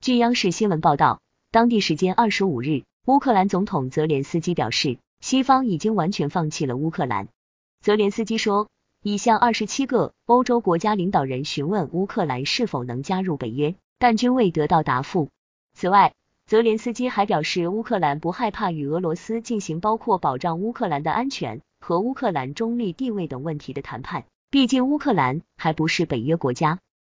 据央视新闻报道当地时间二十五日乌克兰总统泽连斯基表示西方已经完全放弃了乌克兰。泽连斯基说已向二十七个欧洲国家领导人询问乌克兰是否能加入北约但均未得到答复。此外泽连斯基还表示乌克兰不害怕与俄罗斯进行包括保障乌克兰的安全和乌克兰中立地位等问题的谈判毕竟乌克兰还不是北约国家